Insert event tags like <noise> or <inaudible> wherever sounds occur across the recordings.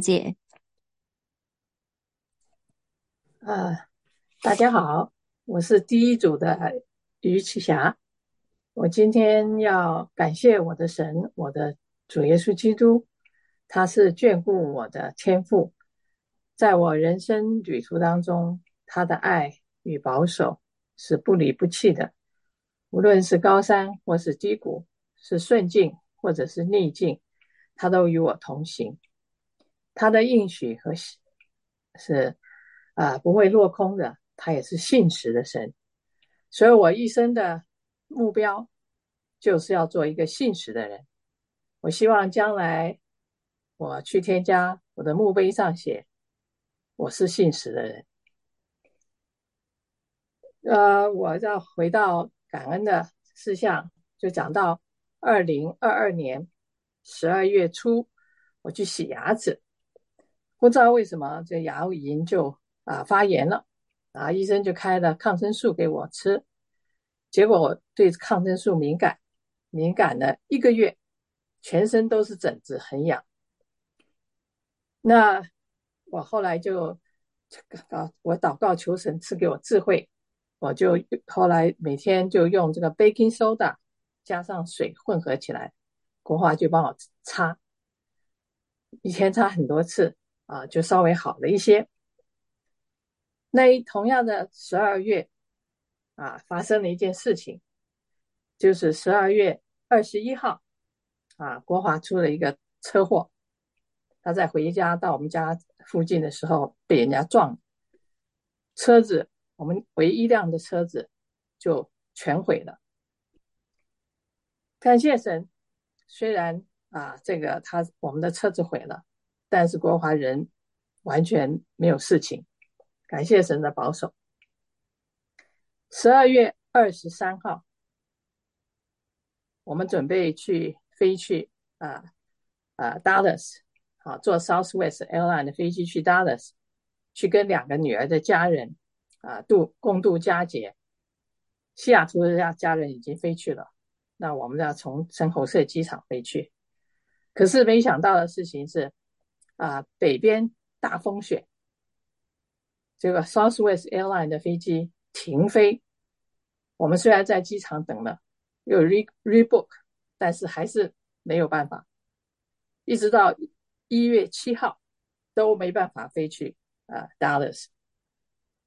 姐。呃，大家好，我是第一组的于启霞。我今天要感谢我的神，我的主耶稣基督，他是眷顾我的天赋，在我人生旅途当中，他的爱与保守是不离不弃的。无论是高山或是低谷，是顺境或者是逆境，他都与我同行。他的应许和是啊不会落空的，他也是信实的神。所以我一生的目标就是要做一个信实的人。我希望将来我去添加我的墓碑上写我是信实的人。呃，我要回到。感恩的事项就讲到二零二二年十二月初，我去洗牙齿，不知道为什么这牙龈就啊发炎了，啊医生就开了抗生素给我吃，结果我对抗生素敏感，敏感了一个月，全身都是疹子，很痒。那我后来就啊我祷告求神赐给我智慧。我就后来每天就用这个 baking soda 加上水混合起来，国华就帮我擦，一天擦很多次啊，就稍微好了一些。那同样的十二月啊，发生了一件事情，就是十二月二十一号啊，国华出了一个车祸，他在回家到我们家附近的时候被人家撞，车子。我们唯一辆的车子就全毁了。感谢神，虽然啊，这个他我们的车子毁了，但是国华人完全没有事情。感谢神的保守。十二月二十三号，我们准备去飞去啊啊 Dallas，好坐 Southwest Airline 的飞机去 Dallas，去跟两个女儿的家人。啊，度共度佳节。西雅图的家家人已经飞去了，那我们要从圣侯塞机场飞去。可是没想到的事情是，啊，北边大风雪，这个 Southwest Airline 的飞机停飞。我们虽然在机场等了，又 re rebook，但是还是没有办法，一直到一月七号都没办法飞去啊 Dallas。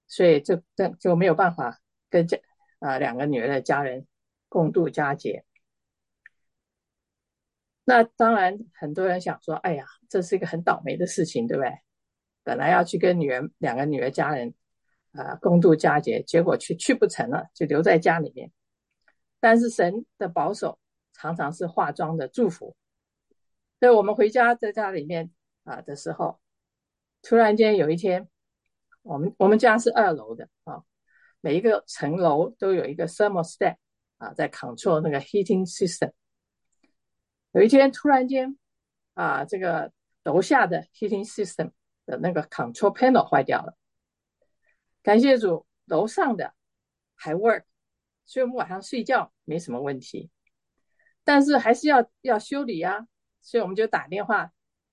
所以就就就没有办法跟家啊两个女儿的家人共度佳节。那当然，很多人想说：“哎呀，这是一个很倒霉的事情，对不对？本来要去跟女儿两个女儿家人啊共度佳节，结果去去不成了，就留在家里面。但是神的保守常常是化妆的祝福。所以我们回家在家里面啊的时候，突然间有一天。我们我们家是二楼的啊，每一个层楼都有一个 thermostat 啊，在 control 那个 heating system。有一天突然间啊，这个楼下的 heating system 的那个 control panel 坏掉了。感谢主，楼上的还 work，所以我们晚上睡觉没什么问题。但是还是要要修理呀，所以我们就打电话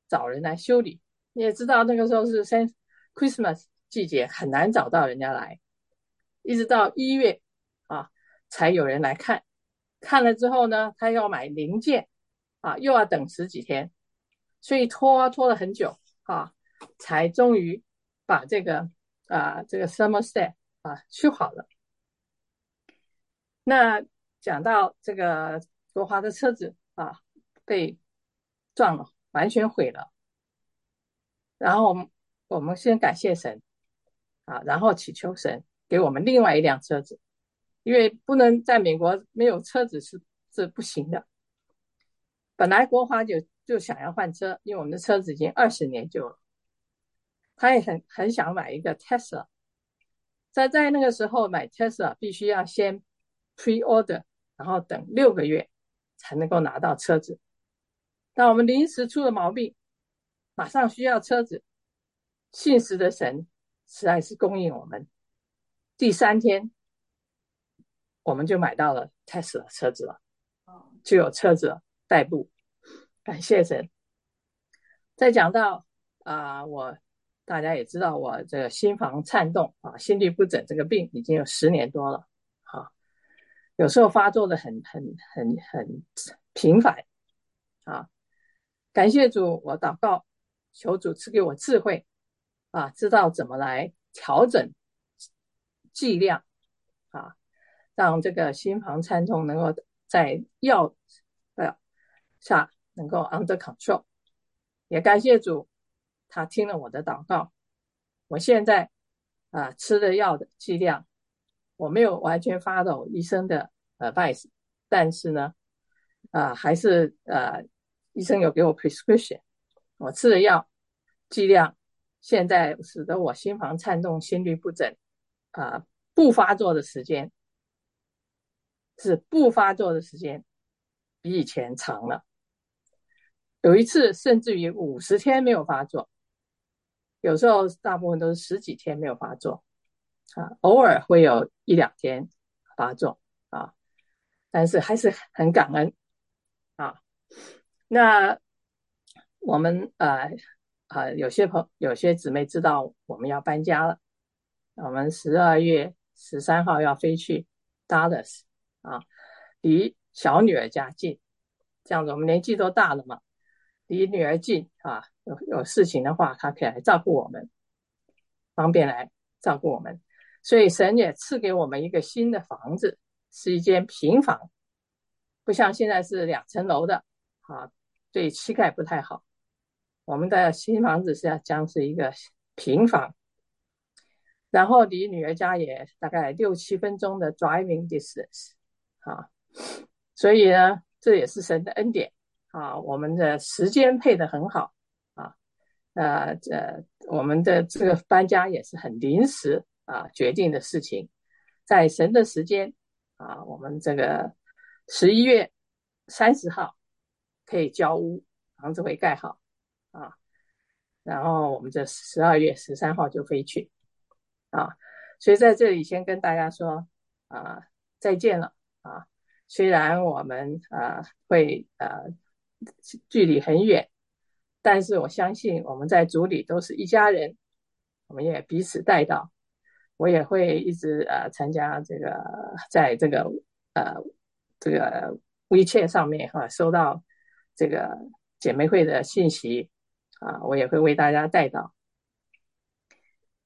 找人来修理。你也知道那个时候是圣 Christmas。季节很难找到人家来，一直到一月啊，才有人来看。看了之后呢，他要买零件啊，又要等十几天，所以拖拖了很久啊，才终于把这个啊这个 thermostat 啊修好了。那讲到这个罗华的车子啊被撞了，完全毁了。然后我们我们先感谢神。啊，然后祈求神给我们另外一辆车子，因为不能在美国没有车子是是不行的。本来国华就就想要换车，因为我们的车子已经二十年旧了。他也很很想买一个 Tesla，在在那个时候买 Tesla 必须要先 pre order，然后等六个月才能够拿到车子。但我们临时出了毛病，马上需要车子，信实的神。实在是供应我们。第三天，我们就买到了 Tesla 车子了，就有车子代步，感谢神。再讲到啊，我大家也知道，我这个心房颤动啊，心律不整这个病已经有十年多了啊，有时候发作的很很很很频繁啊。感谢主，我祷告求主赐给我智慧啊，知道怎么来调整剂量啊，让这个心房颤动能够在药下能够 under control。也感谢主。他听了我的祷告，我现在啊吃的药的剂量，我没有完全 follow 医生的 advice，但是呢，啊还是呃医生有给我 prescription，我吃的药剂量现在使得我心房颤动、心律不整啊不发作的时间是不发作的时间比以前长了，有一次甚至于五十天没有发作。有时候大部分都是十几天没有发作，啊，偶尔会有一两天发作啊，但是还是很感恩啊。那我们呃啊，有些朋有些姊妹知道我们要搬家了，我们十二月十三号要飞去 Dallas 啊，离小女儿家近，这样子我们年纪都大了嘛。离女儿近啊，有有事情的话，她可以来照顾我们，方便来照顾我们。所以神也赐给我们一个新的房子，是一间平房，不像现在是两层楼的啊，对膝盖不太好。我们的新房子是要将是一个平房，然后离女儿家也大概六七分钟的 driving distance 啊，所以呢，这也是神的恩典。啊，我们的时间配的很好啊，呃，这我们的这个搬家也是很临时啊决定的事情，在神的时间啊，我们这个十一月三十号可以交屋，房子会盖好啊，然后我们这十二月十三号就飞去啊，所以在这里先跟大家说啊再见了啊，虽然我们啊会呃。距离很远，但是我相信我们在组里都是一家人，我们也彼此带到。我也会一直呃参加这个，在这个呃这个微切上面哈，收到这个姐妹会的信息啊，我也会为大家带到。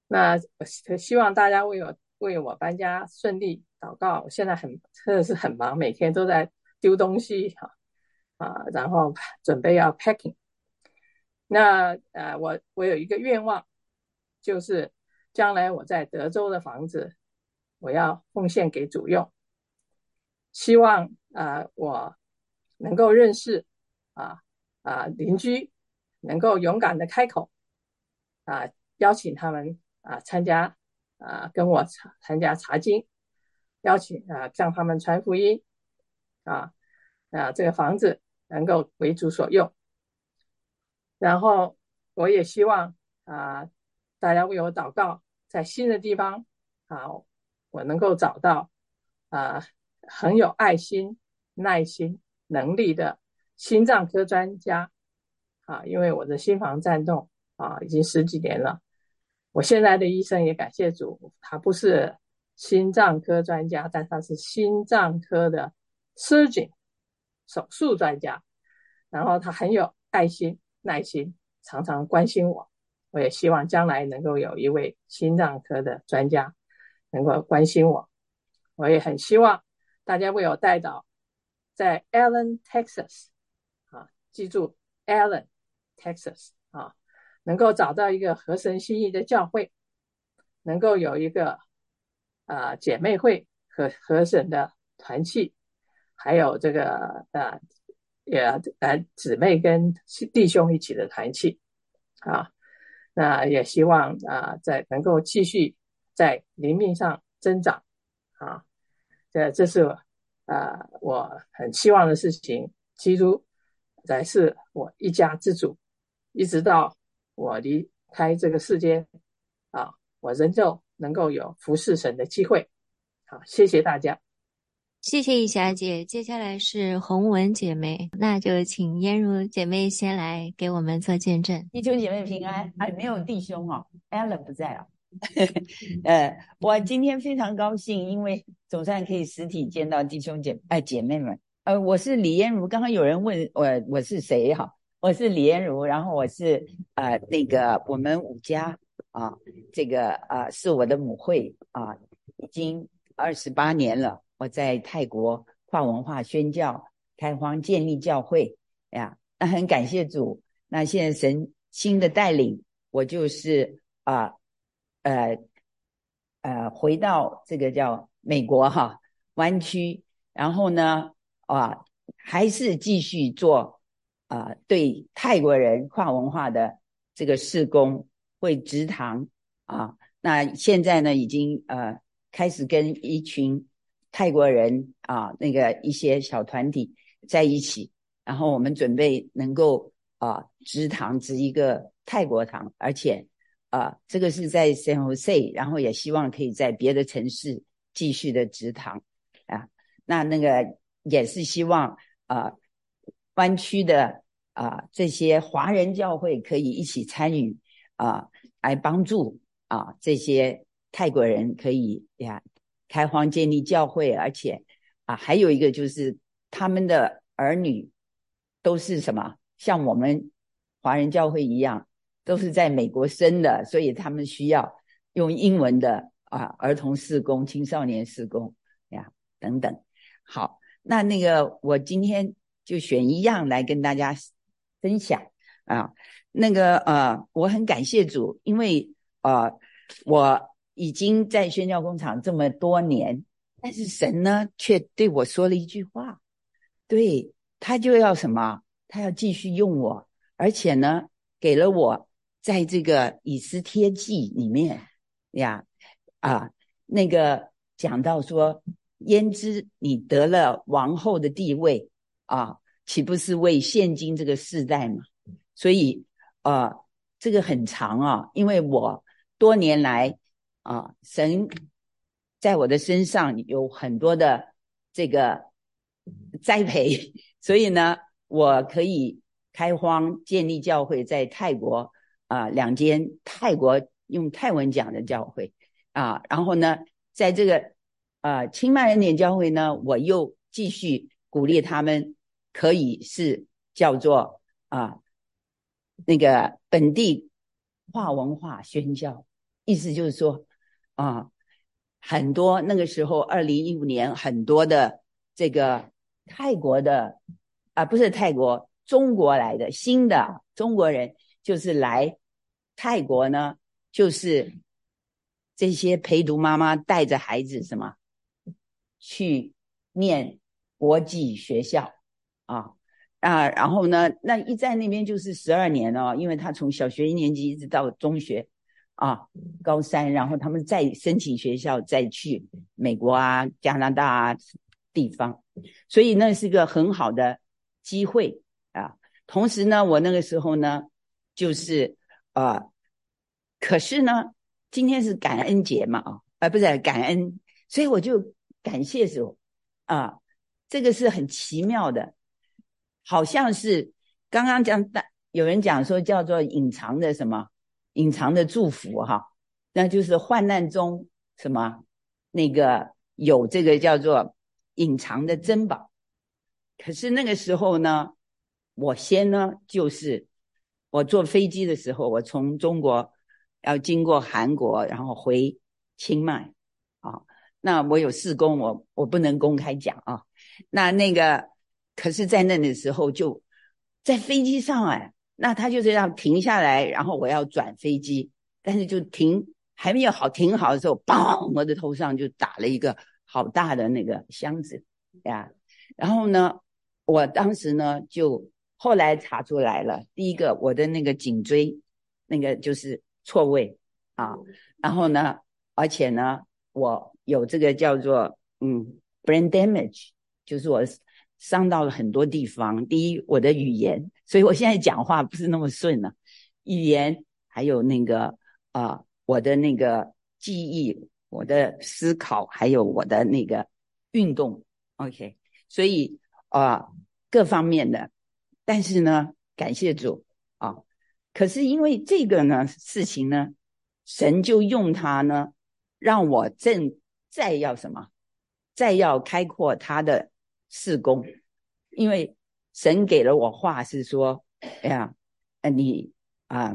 那希望大家为我为我搬家顺利祷告。我现在很真的是很忙，每天都在丢东西哈。啊然后准备要 packing。那呃，我我有一个愿望，就是将来我在德州的房子，我要奉献给主用。希望啊，我能够认识啊啊邻居，能够勇敢的开口啊，邀请他们啊参加啊跟我参加查经，邀请啊向他们传福音啊啊这个房子。能够为主所用，然后我也希望啊，大家为我祷告，在新的地方啊，我能够找到啊很有爱心、耐心、能力的心脏科专家。啊，因为我的心房颤动啊已经十几年了，我现在的医生也感谢主，他不是心脏科专家，但他是心脏科的 surgeon。手术专家，然后他很有爱心、耐心，常常关心我。我也希望将来能够有一位心脏科的专家能够关心我。我也很希望大家为我带到在 Allen Texas 啊，记住 Allen Texas 啊，能够找到一个合神心意的教会，能够有一个啊姐妹会和合神的团契。还有这个呃，也呃姊妹跟弟兄一起的团契啊，那也希望啊，在能够继续在灵命上增长啊，这这是啊我很希望的事情。基督才是我一家之主，一直到我离开这个世界啊，我仍旧能够有服侍神的机会。好，谢谢大家。谢谢易霞姐。接下来是洪文姐妹，那就请燕如姐妹先来给我们做见证。弟兄姐妹平安，哎，没有弟兄哦，Allen 不在啊。<laughs> 呃，我今天非常高兴，因为总算可以实体见到弟兄姐哎姐妹们。呃，我是李燕如。刚刚有人问我我是谁哈？我是李燕如，然后我是呃那个我们五家啊，这个啊是我的母会啊，已经二十八年了。我在泰国跨文化宣教开荒建立教会呀，那很感谢主。那现在神新的带领，我就是啊。呃呃，回到这个叫美国哈湾区，然后呢啊，还是继续做啊对泰国人跨文化的这个事工，会职堂啊。那现在呢，已经呃开始跟一群泰国人啊那个一些小团体在一起，然后我们准备能够啊植堂植一个泰国堂，而且。啊，这个是在 San Jose，然后也希望可以在别的城市继续的植堂啊。那那个也是希望啊，湾区的啊这些华人教会可以一起参与啊，来帮助啊这些泰国人可以呀开荒建立教会，而且啊还有一个就是他们的儿女都是什么，像我们华人教会一样。都是在美国生的，所以他们需要用英文的啊，儿童施工、青少年施工呀等等。好，那那个我今天就选一样来跟大家分享啊。那个呃，我很感谢主，因为呃，我已经在宣教工厂这么多年，但是神呢却对我说了一句话，对他就要什么？他要继续用我，而且呢给了我。在这个以斯帖记里面呀，啊，那个讲到说，焉知你得了王后的地位啊，岂不是为现今这个世代嘛？所以啊，这个很长啊，因为我多年来啊，神在我的身上有很多的这个栽培，<laughs> 所以呢，我可以开荒建立教会，在泰国。啊，两间泰国用泰文讲的教会啊，然后呢，在这个啊清迈人点教会呢，我又继续鼓励他们，可以是叫做啊那个本地化文化宣教，意思就是说啊，很多那个时候二零一五年很多的这个泰国的啊不是泰国中国来的新的中国人。就是来泰国呢，就是这些陪读妈妈带着孩子什么去念国际学校啊啊，然后呢，那一在那边就是十二年哦，因为他从小学一年级一直到中学啊高三，然后他们再申请学校，再去美国啊、加拿大啊地方，所以那是个很好的机会啊。同时呢，我那个时候呢。就是啊，可是呢，今天是感恩节嘛啊，而不是感恩，所以我就感谢主啊，这个是很奇妙的，好像是刚刚讲的，有人讲说叫做隐藏的什么，隐藏的祝福哈，那就是患难中什么那个有这个叫做隐藏的珍宝，可是那个时候呢，我先呢就是。我坐飞机的时候，我从中国要经过韩国，然后回清迈啊。那我有事工，我我不能公开讲啊。那那个，可是在那的时候，就在飞机上哎，那他就是要停下来，然后我要转飞机，但是就停还没有好停好的时候，嘣，我的头上就打了一个好大的那个箱子呀。然后呢，我当时呢就。后来查出来了，第一个我的那个颈椎，那个就是错位啊，然后呢，而且呢，我有这个叫做嗯 brain damage，就是我伤到了很多地方。第一，我的语言，所以我现在讲话不是那么顺了，语言还有那个啊，我的那个记忆，我的思考，还有我的那个运动。OK，所以啊，各方面的，但是呢，感谢主啊。可是因为这个呢事情呢，神就用它呢，让我正再要什么，再要开阔他的事工，因为神给了我话是说，哎呀，呃，你啊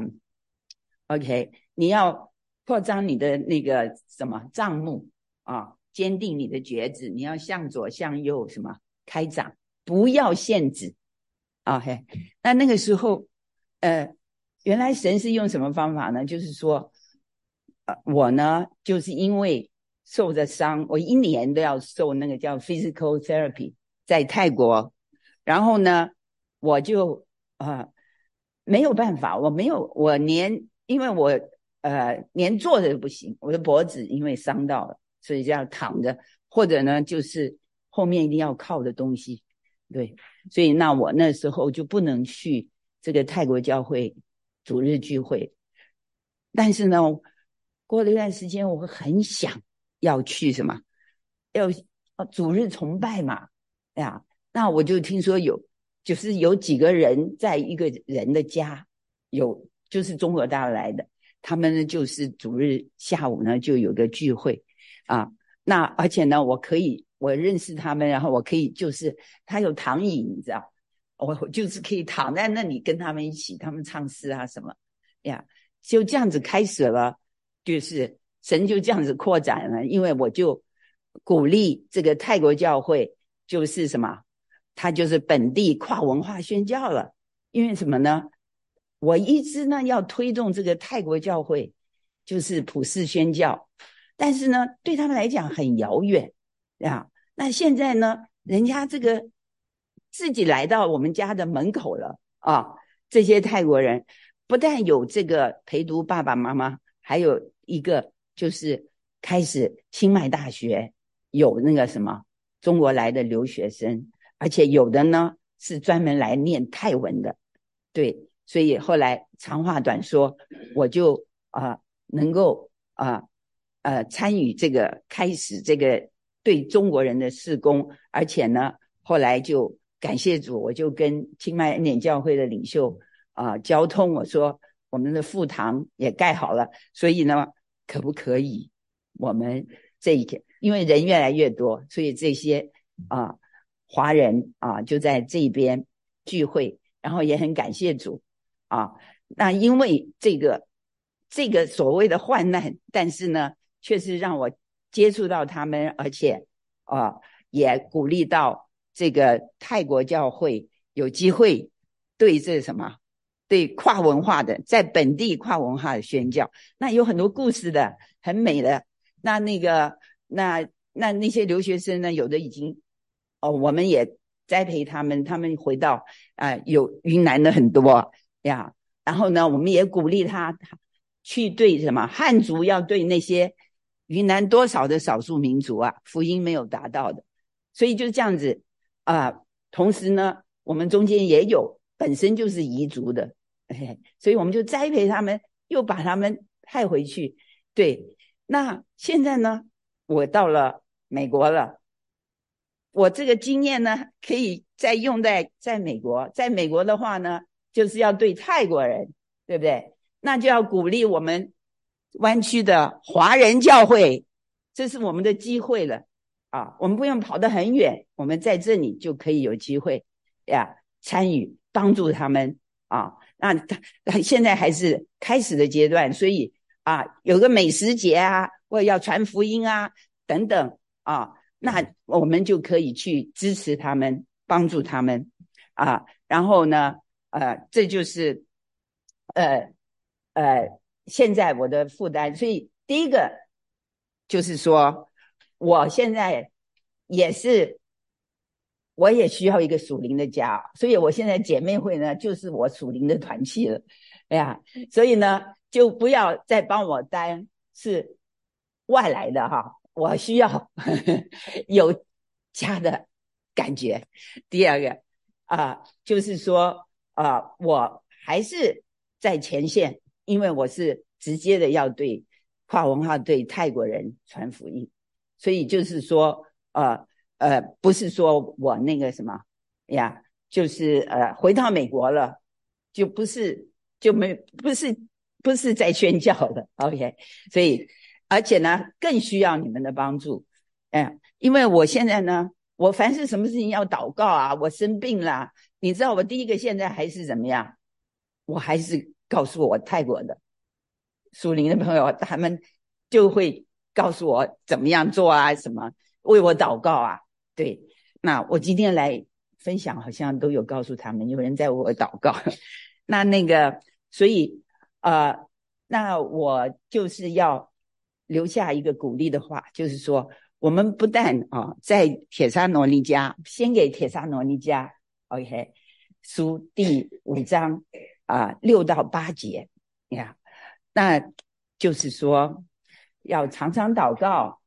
，OK，你要扩张你的那个什么账目啊。坚定你的觉知，你要向左向右什么开展，不要限制。OK，那那个时候，呃，原来神是用什么方法呢？就是说，呃，我呢，就是因为受着伤，我一年都要受那个叫 physical therapy，在泰国，然后呢，我就啊没有办法，我没有，我连因为我呃连坐着都不行，我的脖子因为伤到了。所以就要躺着，或者呢，就是后面一定要靠的东西，对。所以那我那时候就不能去这个泰国教会主日聚会，但是呢，过了一段时间，我很想要去什么，要主日崇拜嘛，哎呀，那我就听说有，就是有几个人在一个人的家，有就是中国大陆来的，他们呢就是主日下午呢就有个聚会。啊，那而且呢，我可以我认识他们，然后我可以就是他有躺椅，你知道，我就是可以躺在那里跟他们一起，他们唱诗啊什么呀，就这样子开始了，就是神就这样子扩展了，因为我就鼓励这个泰国教会就是什么，他就是本地跨文化宣教了，因为什么呢？我一直呢要推动这个泰国教会就是普世宣教。但是呢，对他们来讲很遥远，啊，那现在呢，人家这个自己来到我们家的门口了啊，这些泰国人不但有这个陪读爸爸妈妈，还有一个就是开始清迈大学有那个什么中国来的留学生，而且有的呢是专门来念泰文的，对，所以后来长话短说，我就啊能够啊。呃，参与这个开始这个对中国人的事工，而且呢，后来就感谢主，我就跟清迈恩典教会的领袖啊交通，我说我们的副堂也盖好了，所以呢，可不可以我们这一天，因为人越来越多，所以这些啊华人啊就在这边聚会，然后也很感谢主啊，那因为这个这个所谓的患难，但是呢。确实让我接触到他们，而且啊，也鼓励到这个泰国教会有机会对这什么，对跨文化的，在本地跨文化的宣教，那有很多故事的，很美的。那那个那那那些留学生呢，有的已经哦，我们也栽培他们，他们回到啊，有云南的很多呀。然后呢，我们也鼓励他去对什么汉族要对那些。云南多少的少数民族啊，福音没有达到的，所以就是这样子啊。同时呢，我们中间也有本身就是彝族的，所以我们就栽培他们，又把他们派回去。对，那现在呢，我到了美国了，我这个经验呢，可以再用在在美国。在美国的话呢，就是要对泰国人，对不对？那就要鼓励我们。湾区的华人教会，这是我们的机会了啊！我们不用跑得很远，我们在这里就可以有机会呀，参与帮助他们啊。那他现在还是开始的阶段，所以啊，有个美食节啊，或者要传福音啊等等啊，那我们就可以去支持他们，帮助他们啊。然后呢，呃，这就是呃呃。现在我的负担，所以第一个就是说，我现在也是，我也需要一个属灵的家，所以我现在姐妹会呢，就是我属灵的团契了。哎呀，所以呢，就不要再帮我担是外来的哈，我需要 <laughs> 有家的感觉。第二个啊，就是说啊，我还是在前线。因为我是直接的要对跨文化对泰国人传福音，所以就是说，呃呃，不是说我那个什么呀，就是呃，回到美国了，就不是就没不是不是在宣教的，<laughs> OK，所以而且呢，更需要你们的帮助，哎，因为我现在呢，我凡是什么事情要祷告啊，我生病啦，你知道我第一个现在还是怎么样？我还是告诉我泰国的属灵的朋友，他们就会。告诉我怎么样做啊？什么为我祷告啊？对，那我今天来分享，好像都有告诉他们，有人在为我祷告。<laughs> 那那个，所以呃，那我就是要留下一个鼓励的话，就是说，我们不但啊，在铁沙罗尼迦，先给铁沙罗尼迦，OK，书第五章啊六到八节呀，那就是说。要常常祷告，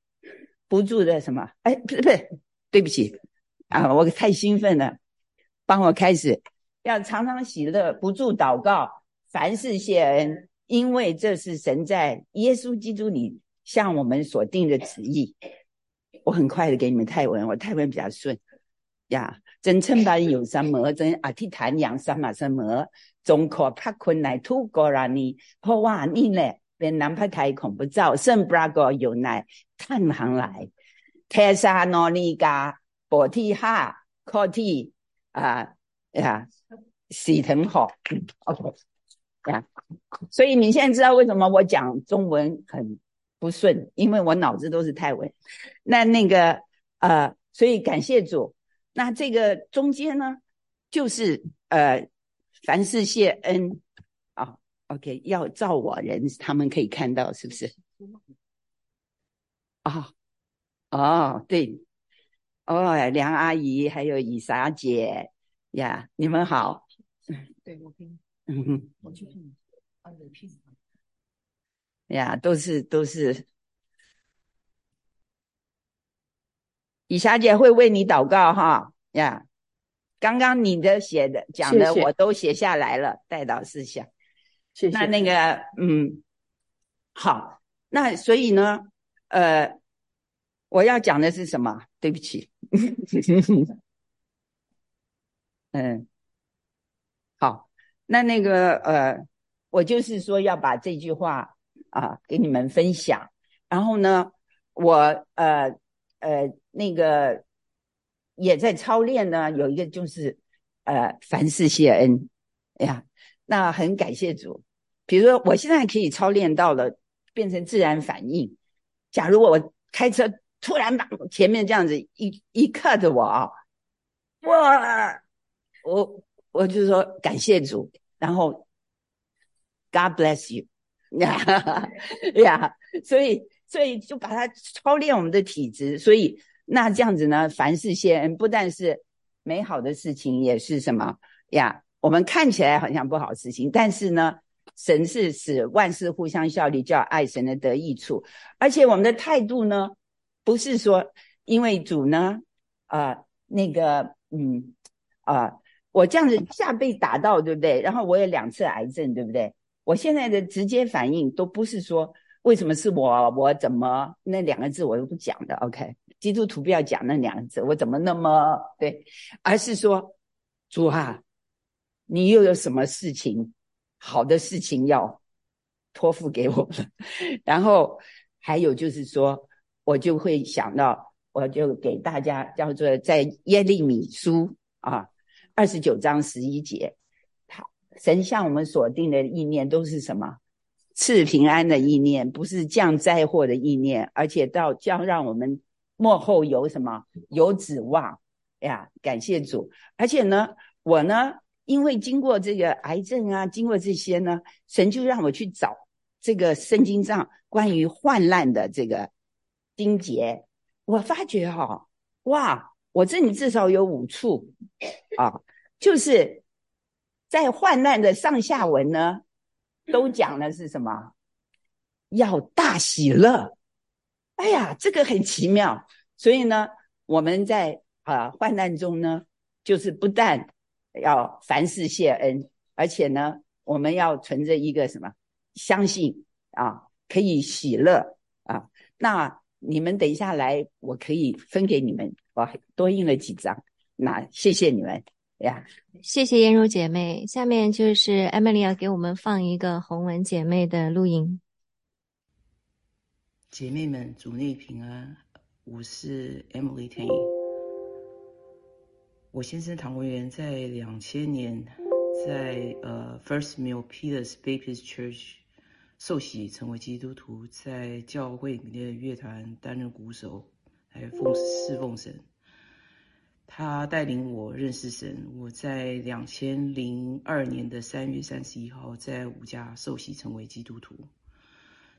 不住的什么？哎，不是不是，对不起啊，我太兴奋了，帮我开始。要常常喜乐，不住祷告，凡事谢恩，因为这是神在耶稣基督里向我们所定的旨意。我很快的给你们泰文，我泰文比较顺呀。真称班有什么？真阿提坦扬什么什么？中可帕困来土过拉尼，破瓦尼呢？边南派太恐怖照，圣布拉格有奈探行来，泰沙诺尼加波提哈科提啊呀，喜腾好，OK <laughs> 呀，所以你现在知道为什么我讲中文很不顺，因为我脑子都是泰文。那那个呃，所以感谢主。那这个中间呢，就是呃，凡事谢恩啊。OK，要照我人，他们可以看到，是不是？啊，哦，对，哦，梁阿姨还有以莎姐呀，你们好。对，我听。嗯哼，我去听。呀，都是都是。以霞姐会为你祷告哈呀。刚刚你的写的讲的我都写下来了，带导思想。谢谢那那个，嗯，好，那所以呢，呃，我要讲的是什么？对不起，<laughs> 嗯，好，那那个，呃，我就是说要把这句话啊给你们分享，然后呢，我呃呃那个也在操练呢，有一个就是呃凡事谢恩哎呀。那很感谢主，比如说我现在可以操练到了变成自然反应。假如我开车突然把前面这样子一一 cut 我啊，哇，我我就说感谢主，然后 God bless you <laughs> 呀呀，所以所以就把它操练我们的体质，所以那这样子呢，凡事先，不但是美好的事情，也是什么呀？我们看起来好像不好事情，但是呢，神是使万事互相效力，叫爱神的得益处。而且我们的态度呢，不是说因为主呢，啊，那个，嗯，啊，我这样子下被打到，对不对？然后我有两次癌症，对不对？我现在的直接反应都不是说为什么是我，我怎么那两个字我都不讲的。OK，基督徒不要讲那两个字，我怎么那么对？而是说主啊。你又有什么事情好的事情要托付给我们？<laughs> 然后还有就是说，我就会想到，我就给大家叫做在耶利米书啊二十九章十一节，神向我们所定的意念都是什么？赐平安的意念，不是降灾祸的意念，而且到将让我们幕后有什么有指望呀？感谢主！而且呢，我呢。因为经过这个癌症啊，经过这些呢，神就让我去找这个圣经上关于患难的这个丁节。我发觉哈，哇，我这里至少有五处啊，就是在患难的上下文呢，都讲的是什么？要大喜乐。哎呀，这个很奇妙。所以呢，我们在啊患难中呢，就是不但要凡事谢恩，而且呢，我们要存着一个什么？相信啊，可以喜乐啊。那你们等一下来，我可以分给你们，我多印了几张。那谢谢你们呀，谢谢燕如姐妹。下面就是 Emily 要给我们放一个红文姐妹的录音。姐妹们，主内平安，我是 Emily Tan。我先生唐文元在两千年在呃 First Mill Peters Baptist Church 受洗成为基督徒，在教会里面的乐团担任鼓手，来奉侍奉神。他带领我认识神。我在两千零二年的三月三十一号在五家受洗成为基督徒。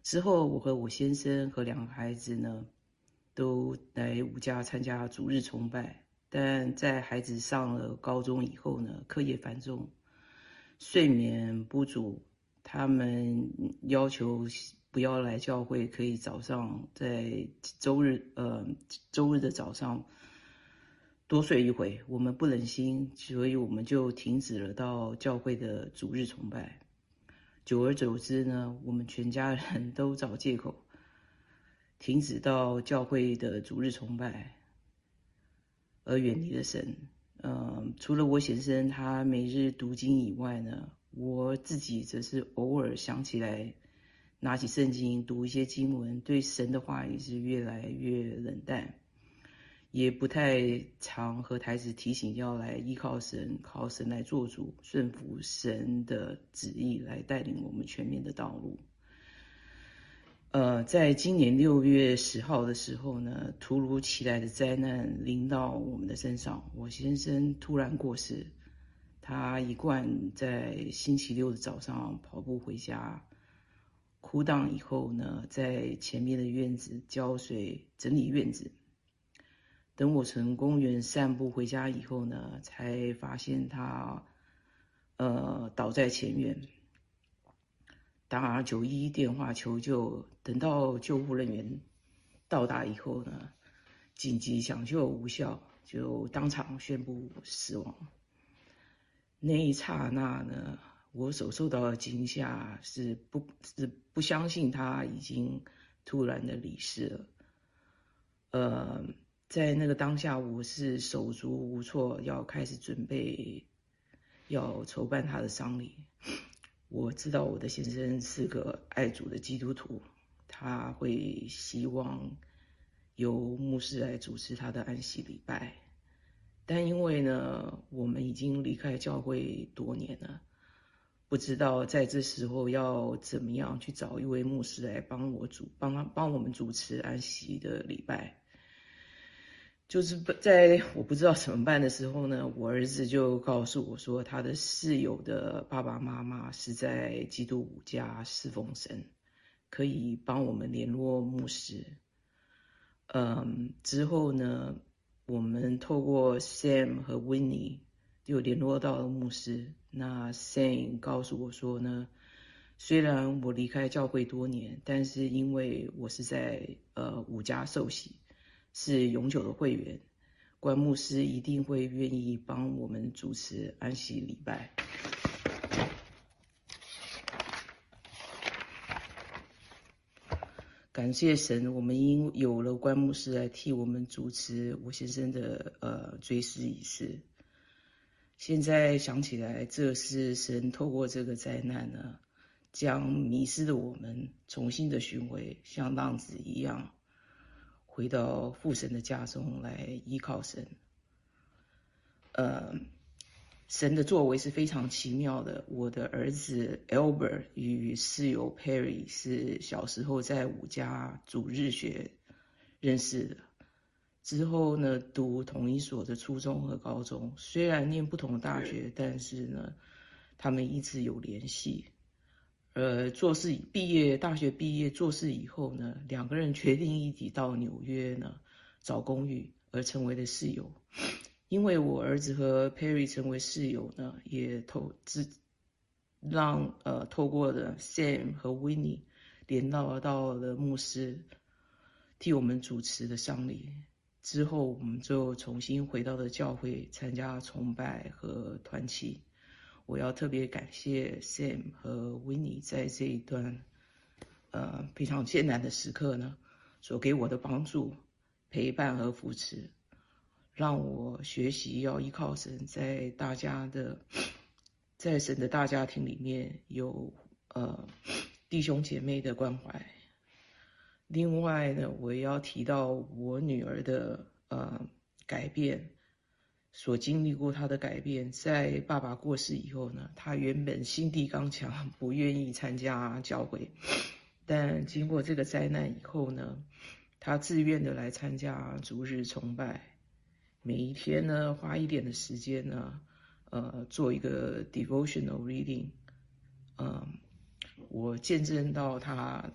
之后，我和我先生和两个孩子呢，都来五家参加主日崇拜。但在孩子上了高中以后呢，课业繁重，睡眠不足，他们要求不要来教会，可以早上在周日呃周日的早上多睡一回。我们不忍心，所以我们就停止了到教会的主日崇拜。久而久之呢，我们全家人都找借口停止到教会的主日崇拜，而远离了神。嗯，除了我先生他每日读经以外呢，我自己则是偶尔想起来，拿起圣经读一些经文，对神的话也是越来越冷淡。也不太常和孩子提醒要来依靠神，靠神来做主，顺服神的旨意来带领我们全面的道路。呃，在今年六月十号的时候呢，突如其来的灾难临到我们的身上，我先生突然过世。他一贯在星期六的早上跑步回家，哭荡以后呢，在前面的院子浇水整理院子。等我从公园散步回家以后呢，才发现他，呃，倒在前院。打九一电话求救，等到救护人员到达以后呢，紧急抢救无效，就当场宣布死亡。那一刹那呢，我所受到的惊吓是不，是不相信他已经突然的离世了，呃。在那个当下，我是手足无措，要开始准备，要筹办他的丧礼。我知道我的先生是个爱主的基督徒，他会希望由牧师来主持他的安息礼拜。但因为呢，我们已经离开教会多年了，不知道在这时候要怎么样去找一位牧师来帮我主，帮他帮我们主持安息的礼拜。就是在我不知道怎么办的时候呢，我儿子就告诉我说，他的室友的爸爸妈妈是在基督五家侍奉神，可以帮我们联络牧师。嗯，之后呢，我们透过 Sam 和 Winnie 就联络到了牧师。那 Sam 告诉我说呢，虽然我离开教会多年，但是因为我是在呃五家受洗。是永久的会员，关牧师一定会愿意帮我们主持安息礼拜。感谢神，我们因有了关牧师来替我们主持我先生的呃追思仪式。现在想起来，这是神透过这个灾难呢，将迷失的我们重新的寻回，像浪子一样。回到父神的家中来依靠神，呃，神的作为是非常奇妙的。我的儿子 Albert 与室友 Perry 是小时候在五家主日学认识的，之后呢读同一所的初中和高中，虽然念不同的大学，但是呢他们一直有联系。呃，做事毕业，大学毕业做事以后呢，两个人决定一起到纽约呢找公寓，而成为了室友。因为我儿子和 Perry 成为室友呢，也透知让呃透过的 Sam 和 Winnie 连到到了牧师替我们主持的丧礼。之后我们就重新回到了教会参加崇拜和团契。我要特别感谢 Sam 和 Winnie 在这一段呃非常艰难的时刻呢，所给我的帮助、陪伴和扶持，让我学习要依靠神，在大家的，在神的大家庭里面有呃弟兄姐妹的关怀。另外呢，我也要提到我女儿的呃改变。所经历过他的改变，在爸爸过世以后呢，他原本心地刚强，不愿意参加教会，但经过这个灾难以后呢，他自愿的来参加逐日崇拜，每一天呢花一点的时间呢，呃，做一个 devotional reading，嗯，我见证到他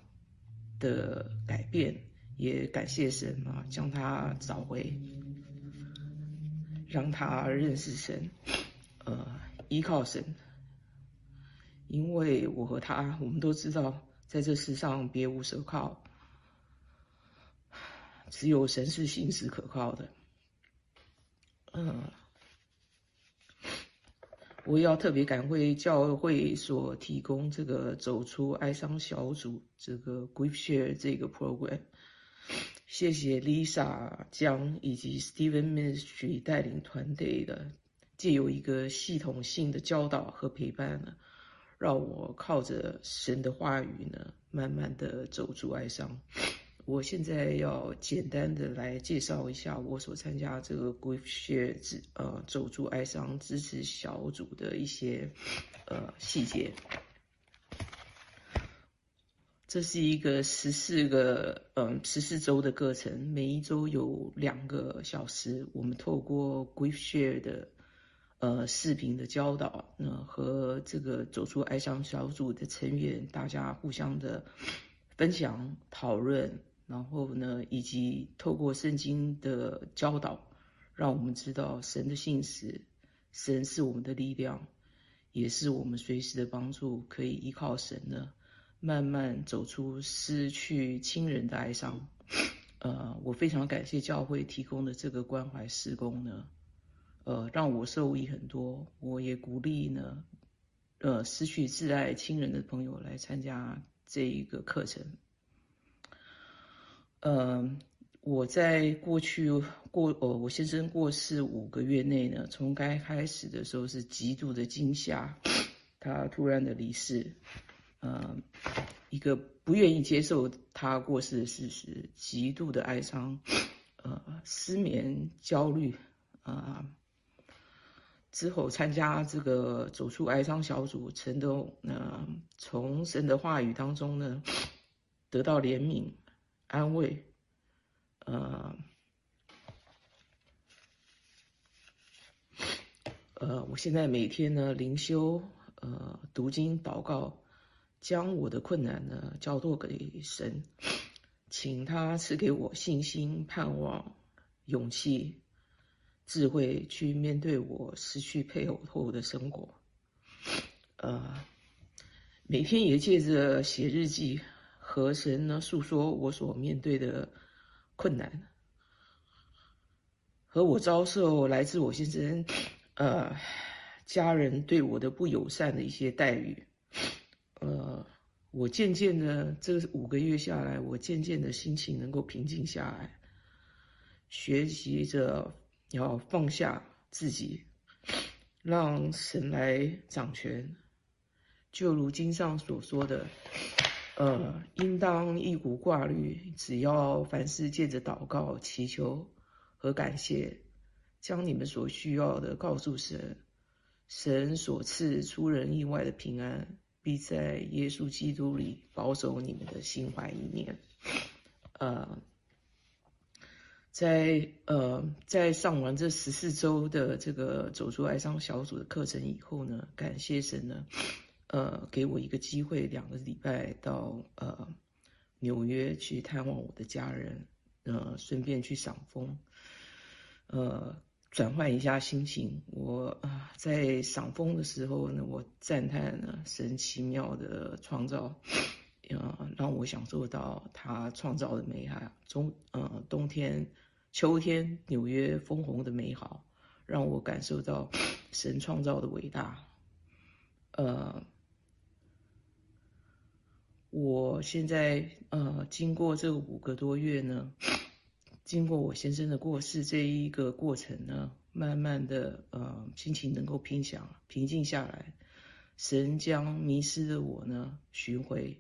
的改变，也感谢神啊，将他找回。让他认识神，呃，依靠神，因为我和他，我们都知道，在这世上别无所靠，只有神是信实可靠的。嗯，我要特别感谢教会所提供这个走出哀伤小组这个 Grief Share 这个 program。谢谢 Lisa 江以及 Steven Ministry 带领团队的，借由一个系统性的教导和陪伴呢，让我靠着神的话语呢，慢慢的走出哀伤。我现在要简单的来介绍一下我所参加这个 Grief Share 支呃走出哀伤支持小组的一些呃细节。这是一个十四个，嗯，十四周的课程，每一周有两个小时。我们透过 Grief Share 的，呃，视频的教导，那和这个走出哀伤小组的成员，大家互相的分享、讨论，然后呢，以及透过圣经的教导，让我们知道神的信实，神是我们的力量，也是我们随时的帮助，可以依靠神的。慢慢走出失去亲人的哀伤，<laughs> 呃，我非常感谢教会提供的这个关怀施工呢，呃，让我受益很多。我也鼓励呢，呃，失去挚爱亲人的朋友来参加这一个课程。呃，我在过去过，呃，我先生过世五个月内呢，从该开始的时候是极度的惊吓，他突然的离世。呃，一个不愿意接受他过世的事实，极度的哀伤，呃，失眠、焦虑，啊，之后参加这个走出哀伤小组，陈都，呃，从神的话语当中呢，得到怜悯、安慰，呃，呃，我现在每天呢灵修，呃，读经、祷告。将我的困难呢交托给神，请他赐给我信心、盼望、勇气、智慧，去面对我失去配偶后的生活。呃，每天也借着写日记和神呢诉说我所面对的困难，和我遭受来自我先生呃家人对我的不友善的一些待遇。呃，我渐渐的这五个月下来，我渐渐的心情能够平静下来，学习着要放下自己，让神来掌权。就如经上所说的，呃，应当一股挂虑，只要凡事借着祷告、祈求和感谢，将你们所需要的告诉神，神所赐出人意外的平安。必在耶稣基督里保守你们的心怀意念。呃，在呃在上完这十四周的这个走出哀伤小组的课程以后呢，感谢神呢，呃，给我一个机会，两个礼拜到呃纽约去探望我的家人，呃，顺便去赏风，呃。转换一下心情，我啊在赏枫的时候呢，我赞叹了神奇妙的创造，呃，让我享受到他创造的美好，中呃冬天、秋天纽约枫红的美好，让我感受到神创造的伟大，呃，我现在呃，经过这五个多月呢，经过我先生的过世这一个过程呢，慢慢的呃，心情能够平想平静下来，神将迷失的我呢寻回，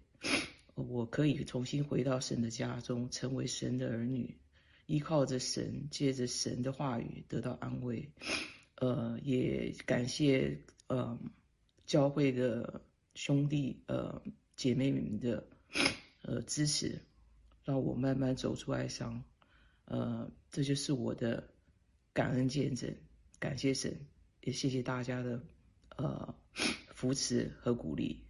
我可以重新回到神的家中，成为神的儿女，依靠着神，借着神的话语得到安慰，呃，也感谢呃教会的兄弟呃。姐妹们的呃支持，让我慢慢走出哀伤，呃，这就是我的感恩见证，感谢神，也谢谢大家的呃扶持和鼓励。